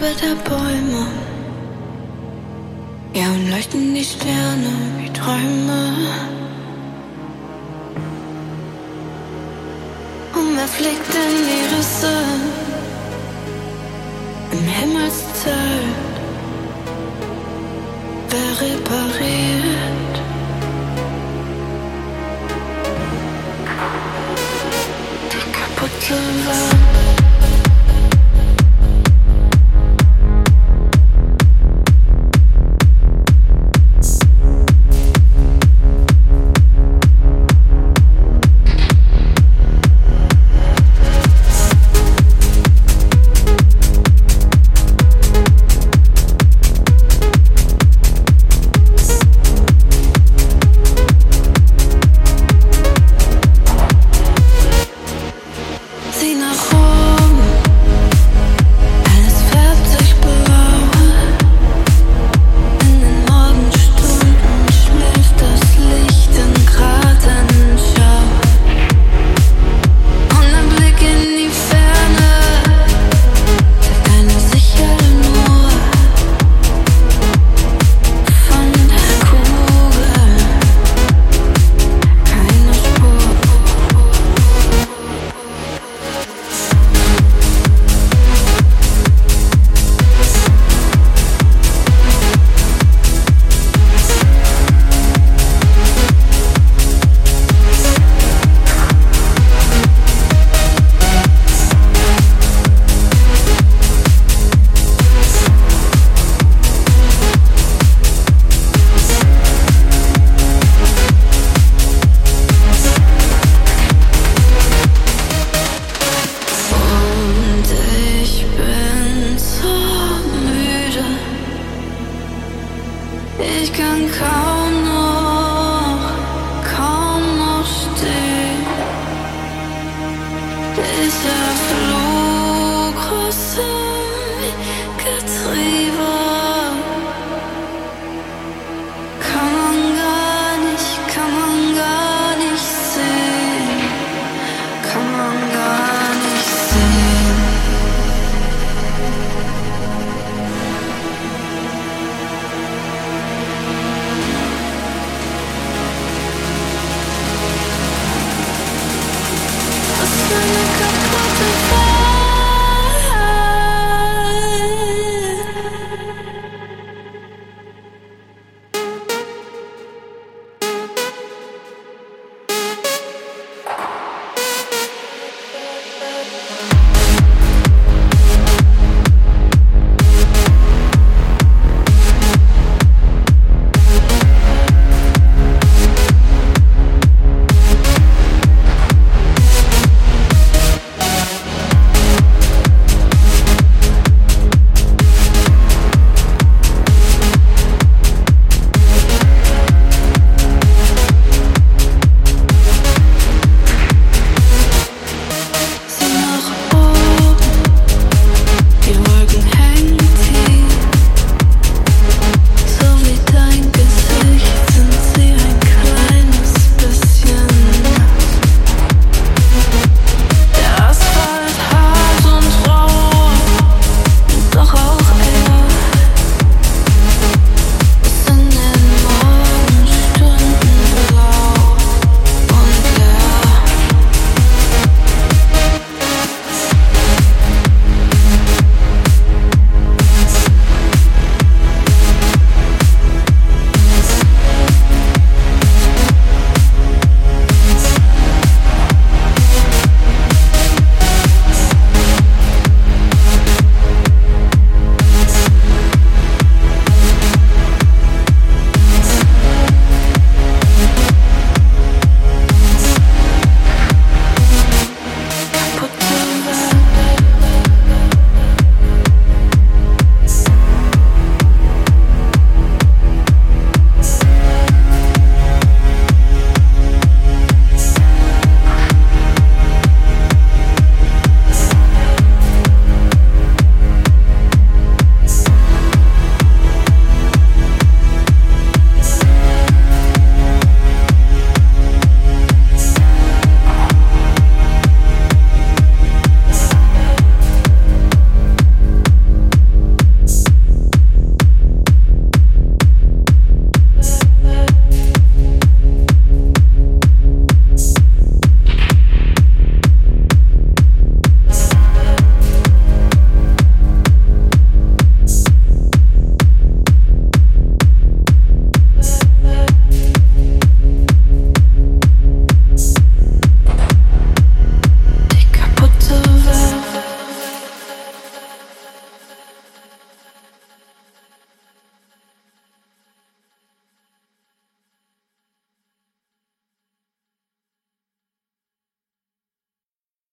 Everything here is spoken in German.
Die der Bäume. Ja, und leuchten die Sterne wie Träume. Und wer fliegt in die Risse im Himmelszelt? Wer repariert? Die kaputte Wand.